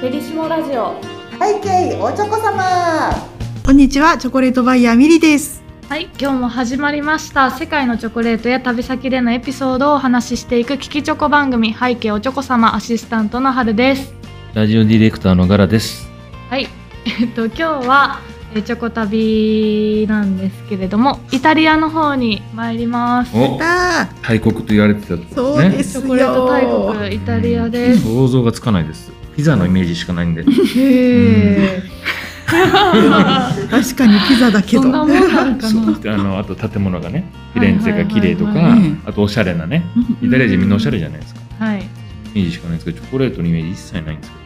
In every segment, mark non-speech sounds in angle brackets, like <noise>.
ペリシモラジオ。背景おちょこ様。こんにちは、チョコレートバイヤーミリです。はい今日も始まりました。世界のチョコレートや旅先でのエピソードをお話ししていく聞きチョコ番組。背景おちょこ様アシスタントの春です。ラジオディレクターのガラです。はい。えっと今日はえチョコ旅なんですけれどもイタリアの方に参ります。大国と言われてたところそうですよ。チョコレート大国イタリアです想像がつかないです。ピザのイメージしかないんで。へえ <laughs> 確かにピザだけど。そんなもんなんかそう。なあのあと建物がね、フィレンツェが綺麗とか、はいはいはいあとおしゃれなね。うんイタリア人みんなおしゃれじゃないですか。はい。イメージしかないですけど、チョコレートのイメージ一切ないんですけ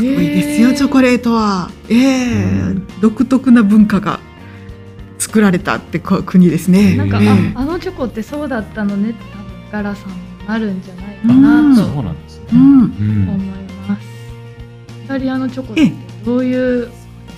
すごいですよ、チョコレートは。ええうん独特な文化が作られたってこ国ですね。なんか、ええああのチョコってそうだったのねって多分ガラさんもなるんじゃないかど。うんなとそうなんですね。うん。思うん。います。イタリアのチョコってどういう？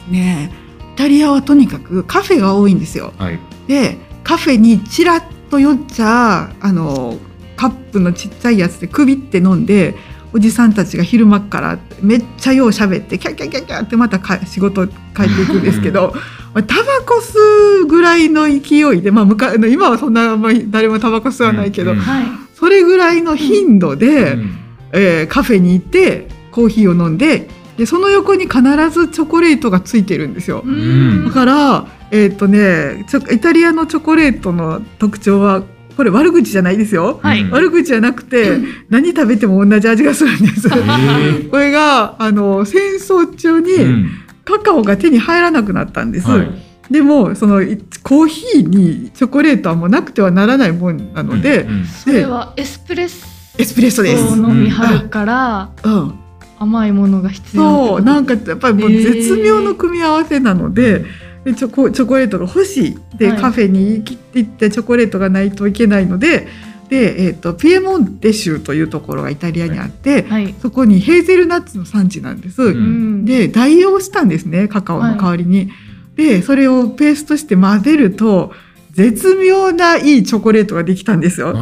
ねえイタリアはとにかくカフェが多いんですよ。はい。で、カフェにちらっと寄っちゃ、あの、カップのちっちゃいやつでくびって飲んで、おじさんたちが昼間っからめっちゃよう喋ってキャッキャッキャッキャッってまたか仕事帰っていくんですけど <laughs> タバコ吸うぐらいの勢いで、まあ、今はそんなあんまり誰もタバコ吸わないけど、うんはい。それぐらいの頻度で、うん。えーカフェに行ってコーヒーを飲んででその横に必ずチョコレートがついてるんですよ。ん。だから、えーっとね、イタリアのチョコレートの特徴はこれ悪口じゃないですよ。はい。うん。悪口じゃなくて何食べても同じ味がするんです。えこれがあの戦争中ーにうん。カカオが手に入らなくなったんです。はい。でもそのいコーヒーにチョコレートはもうなくてはならないもんなので、うんそれはエスプレッソ。エスプレッソです。を飲みはるからうん、甘いものが必要そうなんかやっぱりもう絶妙の組み合わせなので,、でチョコチョコレートが欲しい。で、はい。カフェに行ってチョコレートがないといけないので。で、えー、とピエモンテ州というところがイタリアにあって、はい、そこにヘーゼルナッツの産地なんです。うん。で代用したんですねカカオの代わりに。でそれをペーストして混ぜると絶妙ないいチョコレートができたんですよ。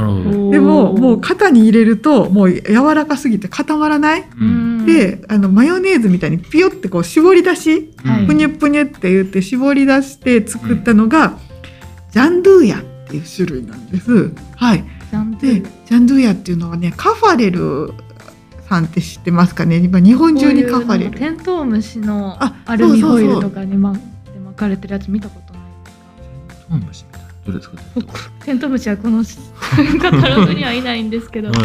でももう型に入れるともう柔らかすぎて固まらない。うんであのマヨネーズみたいにピヨってこう絞り出しはい。ぷにゅぷにゅって言って絞り出して作ったのが、ジャンドゥーヤっていう種類なんです。はい、でジャンドゥーヤっていうのはねカファレルさんって知ってますかね？今日本中にカファレル。こういうテントウムシのあアルミホイルそうそうとかにまで巻かれてるやつ見たことない。うん虫みたいな。どれですか。テントウムシはこのカタログにはいないんですけど、はい。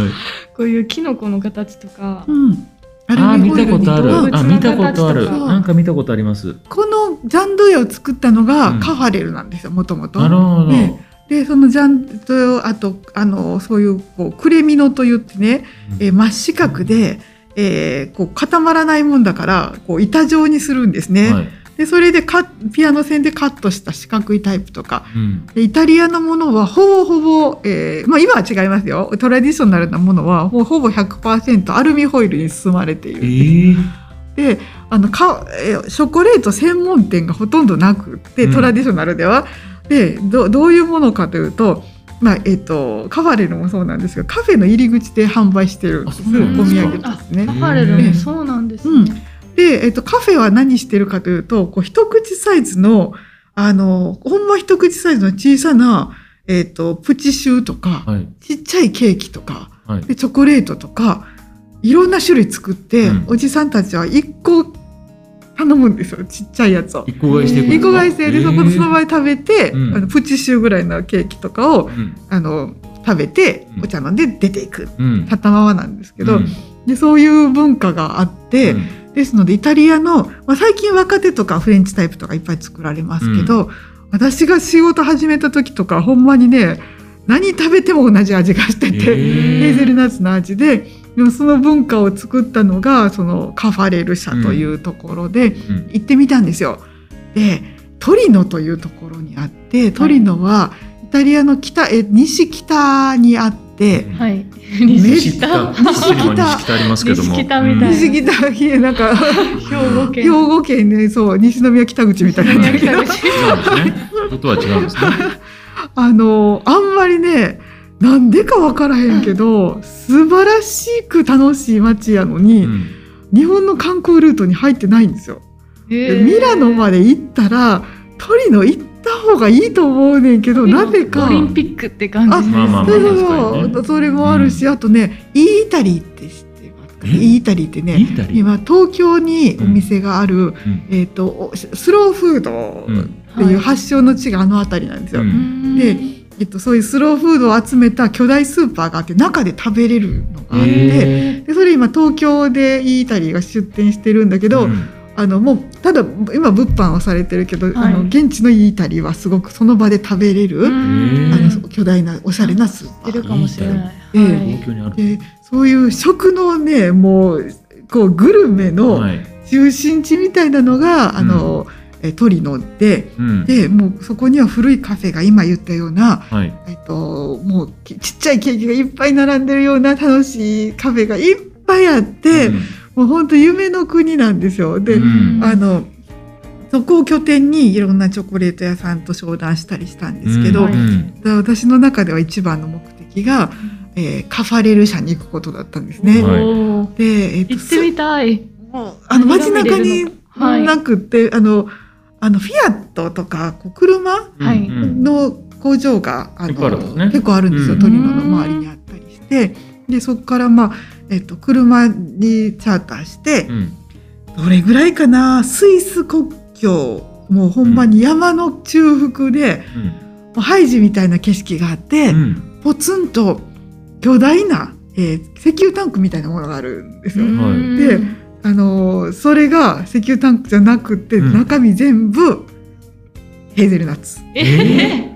こういうキノコの形とか、うん、あー見たことある。見たことある。なんか見たことあります。このジャンドゥーヤを作ったのがうんカファレルなんですよもともと。なるほど。ねでそのジャンとあとあのそういうこうクレミノといってね、えー真四角で、えーこう固まらないもんだからこう板状にするんですね。はい。でそれでカピアノ線でカットした四角いタイプとかうん。でイタリアのものはほぼほぼ、えーまあ、今は違いますよトラディショナルなものはほほぼ100%アルミホイルに包まれていえる。ー。であのか、えーショコレート専門店がほとんどなくって、うんトラディショナルでは。でどどういうものかというと,、まあえっとカファレルもそうなんですがカフェの入り口で販売してるお土ですか産ですねカ。ファレルもそうなんですね。で、えっと、カフェは何してるかというとこう一口サイズのあのほんま一口サイズの小さな、えっと、プチシューとか、はい。ちっちゃいケーキとかはい。でチョコレートとかいろんな種類作って、うんおじさんたちは1個頼むんですよちっちゃいやつを。一個買いして。一個買いしてでそこでその場で食べて、うんあのプチシューぐらいのケーキとかをうん。あの食べてうんお茶飲んで出ていくうん。立ったままなんですけど、うんでそういう文化があって、うんですのでイタリアの、まあ、最近若手とかフレンチタイプとかいっぱい作られますけど、私が仕事始めた時とかほんまにね何食べても同じ味がしてて、へーヘーゼルナッツの味ででもその文化を作ったのがそのカファレル社というところでうん行ってみたんですよ。でトリノというところにあってトリノはイタリアの北え西北にあって。はい。め西北。西北西北ありますけども。西北みたいな西北いやなんか兵庫県。兵庫県ねそう西宮北口みたいな西宮北口違うんですね。ことは違うんですね。あのあんまりねなんでかわからへんけど、素晴らしく楽しい街やのに、うん日本の観光ルートに入ってないんですよ。でミラノまで行ったらトリノ行った方がいいと思うねんけどなぜか。オリンピックって感じそうそうそう、それもあるし、あとねイータリーって知ってますかえ？イータリーってね今東京にお店がある、うん。えー、とおスローフードっていう発祥の地があの辺りなんですよ。でえっと、そういうスローフードを集めた巨大スーパーがあって中で食べれるのがあってへでそれ今東京でイータリーが出店してるんだけど、うん。あのもうただ今物販はされてるけど、はい。あの現地のイータリーはすごくその場で食べれる、うん。あの巨大なおしゃれなスーパー。知ってるかもしれない。ええ。はい。東京にある。でそういう食のねもうこうグルメのはい。中心地みたいなのが、あのえトリノでうん。でもうそこには古いカフェが今言ったような、はい。えっと、もうきちっちゃいケーキがいっぱい並んでるような楽しいカフェがいっぱいあって、うんもう本当夢の国なんですよ。で、うん。あのそこを拠点にいろんなチョコレート屋さんと商談したりしたんですけど、うん。うんだ私の中では一番の目的が、えーカファレル社に行くことだったんですね。で、えっと行ってみたい。もうあの街中になくって、あのあのフィアットとかこう車の工場があの結構あるんですね。結構あるんですよ、うん。トリノの周りにあったりして。でそこからまあ、えっと、車にチャーターしてう、ん。どれぐらいかな？スイス国境もうほんまに山の中腹で、もうハイジみたいな景色があって、うん。うんポツンと巨大な、えー石油タンクみたいなものがあるんですよ。うん。であのーそれが石油タンクじゃなくて、うん。中身全部ヘーゼルナッツ。え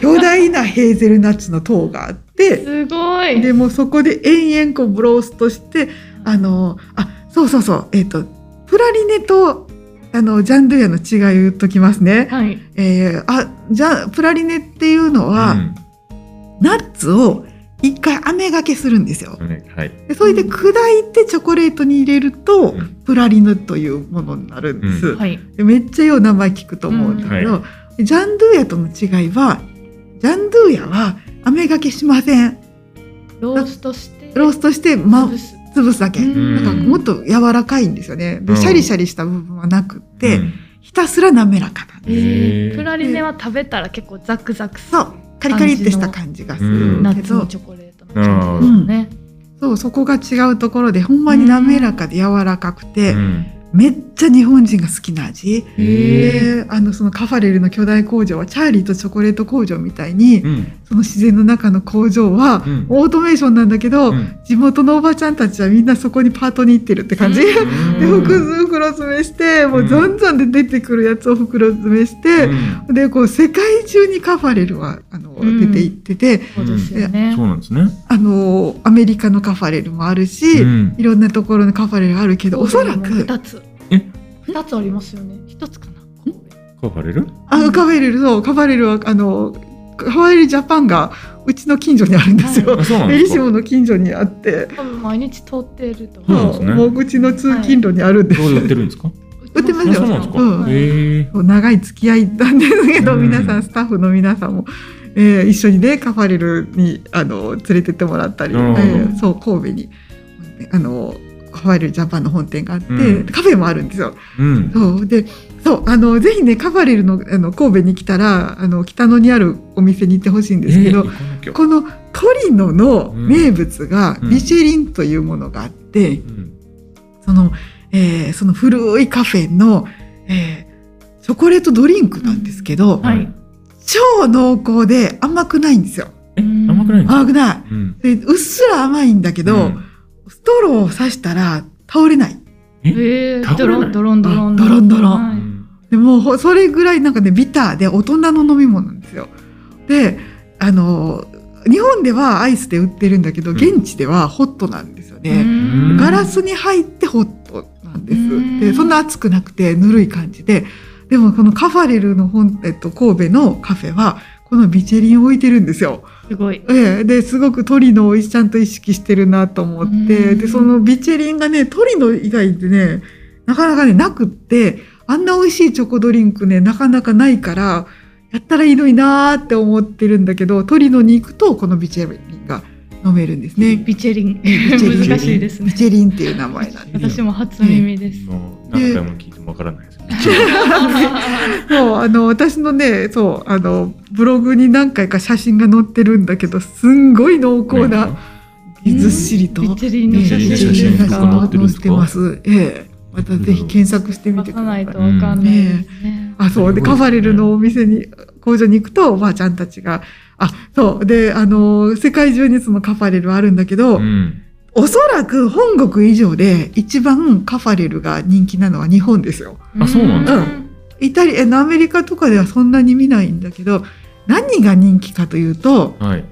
巨大なヘーゼルナッツの塔があっー、てすごい。でもうそこで延々こうブローストしてあのーあそうそうそうえっ、とプラリネとあのジャンドゥヤの違いを言っときますね。はい。えーあじゃあプラリネっていうのは、うんナッツを一回飴がけするんですよ。はいでそれで砕いてチョコレートに入れると、うんプラリヌというものになるんです。うんはい。でめっちゃよう名前聞くと思うんだけど、うジャンドゥーヤとの違いはジャンドゥーヤは飴がけしません。ローストして。ローストして、ま潰、す。だけ、うん。だからもっと柔らかいんですよね。でうん。シャリシャリした部分はなくって、うん。ひたすら滑らかな。んですプラリネは食べたら結構ザクザクそう。カリカリってした感じがするけど。ナッツのチョコレートの感じですよね。そうそこが違うところでほんまに滑らかで柔らかくて、うんめっちゃ日本人が好きな味。であのそのカファレルの巨大工場はチャーリーとチョコレート工場みたいに、うん。その自然の中の工場はうん。オートメーションなんだけど、うん。地元のおばちゃんたちはみんなそこにパートに行ってるって感じ。でうん。<laughs> 袋袋詰めしてもうざんざんで出てくるやつを袋詰めして、でこう世界中にカファレルはあの、うん出て行っててそうなんですね。あのアメリカのカファレルもあるし、うん。いろんなところのカファレルがあるけどおそらく。二つ。え？二つありますよね。一つかな。カファレル？あカファレルそうカファレルはあのカファレルジャパンがうちの近所にあるんですよ。あそうなんエリシモの近所にあって、多分毎日通ってると思う。そうなんですね。もううちの通勤路にあるんです。売ってるんですか？売ってますよ。あそうなんですか。うん。はいへえそう長い付き合いなんですけど、うん。皆さんスタッフの皆さんも、えー一緒にねカファレルにあの連れてってもらったり、えーそう神戸に。あのカファレルジャパンの本店があって、うん。カフェもあるんですよ。うん。そうでそうあのぜひねカファレルのあの神戸に来たらあの北野にあるお店に行ってほしいんですけど、えーこのトリノの名物がうん。ミシェリンというものがあって、うん。その、えーその古いカフェの、えーチョコレートドリンクなんですけど、はい超濃厚で甘くないんですよ。え甘くないんですか？甘くない。うん。でうっすら甘いんだけど、うん。ストローを刺したら倒れない。え？ー、倒れない？ドロンドロンドロンあドロンドロン。でもそれぐらいなんかねビターで大人の飲み物なんですよ。であの日本ではアイスで売ってるんだけどうん。現地ではホットなんですよね。うん。ガラスに入ってホットなんです。うん。でそんな熱くなくてぬるい感じででもこのカファレルの本、えっと、神戸のカフェはこのビチェリンを置いてるんですよ。すごい。ええ、ですごくトリノをちゃんと意識してるなと思ってうんでそのビチェリンがねトリノ以外でねなかなかねなくってあんな美味しいチョコドリンクねなかなかないからやったらいいのになーって思ってるんだけどトリノに行くとこのビチェリンが飲めるんですね。ビチェリン。難しいですね。ビチェリンっていう名前なんです。私も初耳です。もう何回も聞いてもわからないですね。そうあの私のねそうあのブログに何回か写真が載ってるんだけどすんごい濃厚なずっしりと。ビチェリンの写真が載ってます。ええ。またぜひ検索してみてください。出さないと。わかんないですね。あそう。でカファレルのお店に工場に行くとおばあちゃんたちがあそうであの世界中にそのカファレルあるんだけど、うん。おそらく本国以上で一番カファレルが人気なのは日本ですよ。あそうなんだイタリアアメリカとかではそんなに見ないんだけど何が人気かというとはい。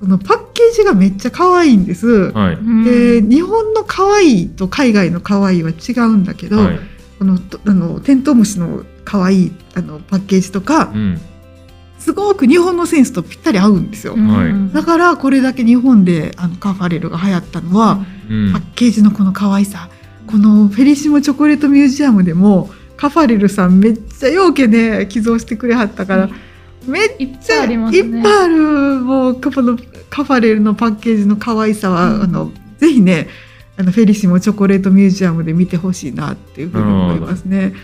そのパッケージがめっちゃ可愛いんです。はい。うんで日本の可愛いと海外の可愛いは違うんだけど、はい。このとあのテントウムシの可愛いあのパッケージとかうん。すごく日本のセンスとぴったり合うんですよ。はいだからこれだけ日本であのカファレルが流行ったのは、うんパッケージのこの可愛さこのフェリシモチョコレートミュージアムでもカファレルさんめっちゃようけね寄贈してくれはったから、めっいっちゃぱい。っぱいあるもうカファのカファレルのパッケージの可愛さは、うんあのぜひねあのフェリシモチョコレートミュージアムで見てほしいなっていうふうに思いますね。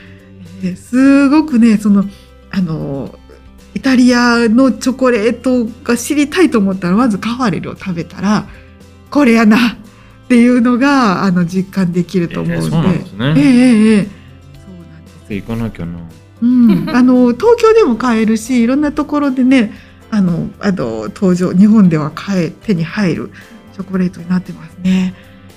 ですごくねそのあのイタリアのチョコレートが知りたいと思ったらまずカファレルを食べたらこれやなっていうのがあの実感できると思うんで。えーそうなんですねええそうなんです行かなきゃな。うん、あの東京でも買えるしいろんなところでねあのあの登場日本では買え手に入るチョコレートになってますね。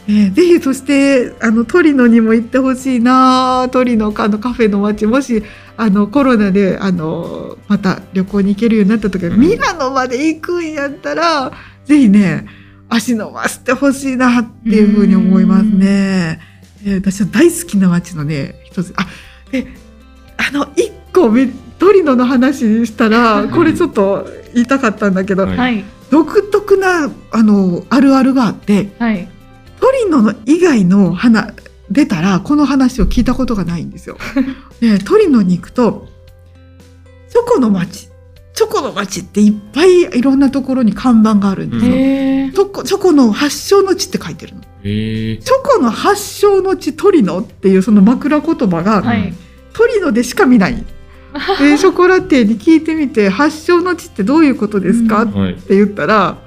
えーぜひそしてあのトリノにも行ってほしいなトリノかあのカフェの街もしあのコロナであのまた旅行に行けるようになった時は、うん。ミラノまで行くんやったらぜひね足伸ばしてほしいなっていうふうに思いますね。えー私は大好きな街のね一つ。あであの一個めトリノの話したらこれちょっと言いたかったんだけど、はい。はい。独特なあのあるあるがあってはい。トリノの以外の花出たらこの話を聞いたことがないんですよ。<laughs> でトリノに行くとチョコの街チョコの街っていっぱいいろんなところに看板があるんですよ。チョコチョコの発祥の地って書いてるの。チョコの発祥の地トリノっていうその枕言葉が、はい。トリノでしか見ない。で <laughs> ショコラティエに聞いてみて発祥の地ってどういうことですか、うんっはい。て言ったら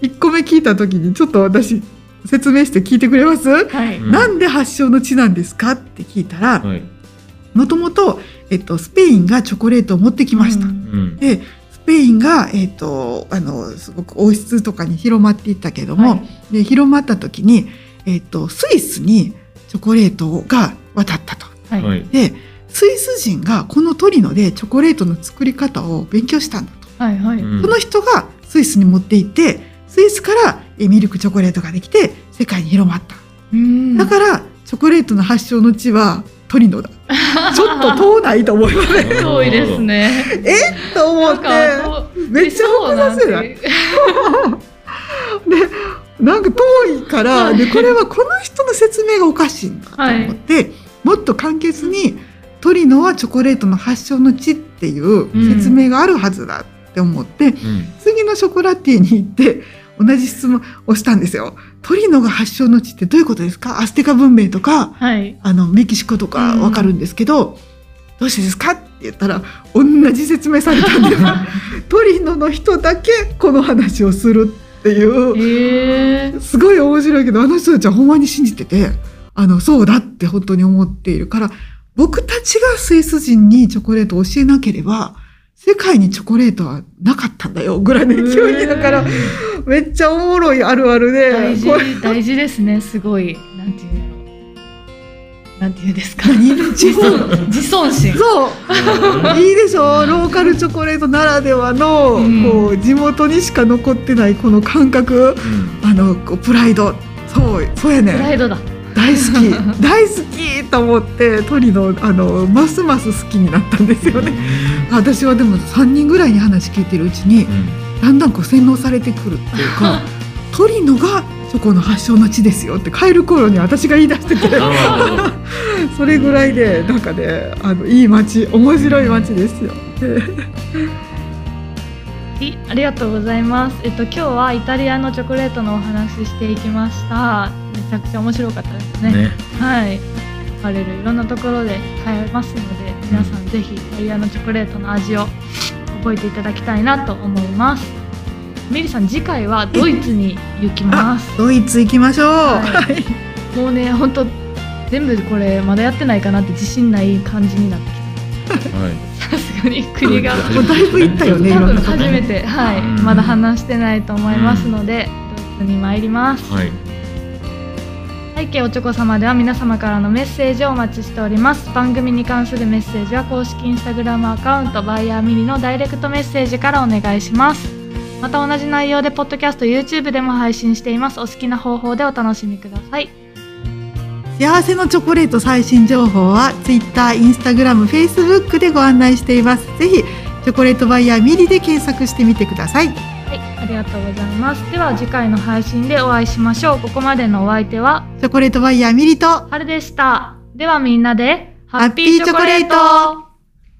1個目聞いた時にちょっと私説明して聞いてくれます、はい。うんなんで発祥の地なんですか？って聞いたらはい。もともとえっとスペインがチョコレートを持ってきました。うんうん。でスペインが、えっとあのすごく王室とかに広まっていったけども、はいで広まった時に、えっとスイスにチョコレートが渡ったと。はい。はい。でスイス人がこのトリノでチョコレートの作り方を勉強したんだと、はい。はい。うんその人がスイスに持って行ってスイスからえミルクチョコレートができて世界に広まった、うん。だからチョコレートの発祥の地はトリノだ。<laughs> ちょっと遠ないと思いますね。遠いですね。え？っと思って。めっちゃ複雑やない？い。でなんか遠いからでこれはこの人の説明がおかしいんだと思って、もっと簡潔にトリノはチョコレートの発祥の地っていう説明があるはずだって思って、うん。次のショコラティエに行って同じ質問をしたんですよ。トリノが発祥の地ってどういうことですか？アステカ文明とかはい。あのメキシコとかわかるんですけど、どうしてですか？って言ったら同じ説明されたんです <laughs> トリノの人だけこの話をするっていう。へえ。すごい面白いけどあの人たちはほんまに信じててあのそうだって本当に思っているから僕たちがスイス人にチョコレートを教えなければ世界にチョコレートはなかったんだよぐらいの勢いだからめっちゃおもろいあるあるで大事大事ですね。すごい。なんていうんだろう。なんていうんですか。何自尊自尊心。そういいでしょローカルチョコレートならではの、うんこう地元にしか残ってないこの感覚うん。あのこうプライドそうそうやねプライドだ。大好き大好きと思ってトリノあのますます好きになったんですよね。私はでも3人ぐらいに話聞いてるうちにうん。だんだんこう洗脳されてくるっていうか <laughs> トリノがチョコの発祥の地ですよって帰る頃に私が言い出しててあ <laughs> それぐらいでなんかねあのいい街面白い街ですよ。ありがとうございます。えっと今日はイタリアのチョコレートのお話ししていきました。めちゃくちゃ面白かったですね。ね。はい。バレるいろんなところで買えますので、皆さんぜひイタリアのチョコレートの味を覚えていただきたいなと思います。ミリさん次回はドイツに行きます。ドイツ行きましょう。ははいい。もうね本当全部これまだやってないかなって自信ない感じになってきはい。た。さすがに国が。もうだいぶ行ったよね。い多分初めて、はい、うんまだ話してないと思いますので、ドイツに参ります。はい。背景おちょこ様では皆様からのメッセージをお待ちしております番組に関するメッセージは公式インスタグラムアカウントバイヤーミニのダイレクトメッセージからお願いしますまた同じ内容でポッドキャスト YouTube でも配信していますお好きな方法でお楽しみください幸せのチョコレート最新情報は Twitter、Instagram、Facebook でご案内しています。ぜひチョコレートバイヤーミリで検索してみてください。はいありがとうございます。では次回の配信でお会いしましょう。ここまでのお相手はチョコレートバイヤーミリと春でした。ではみんなでハッピーチョコレート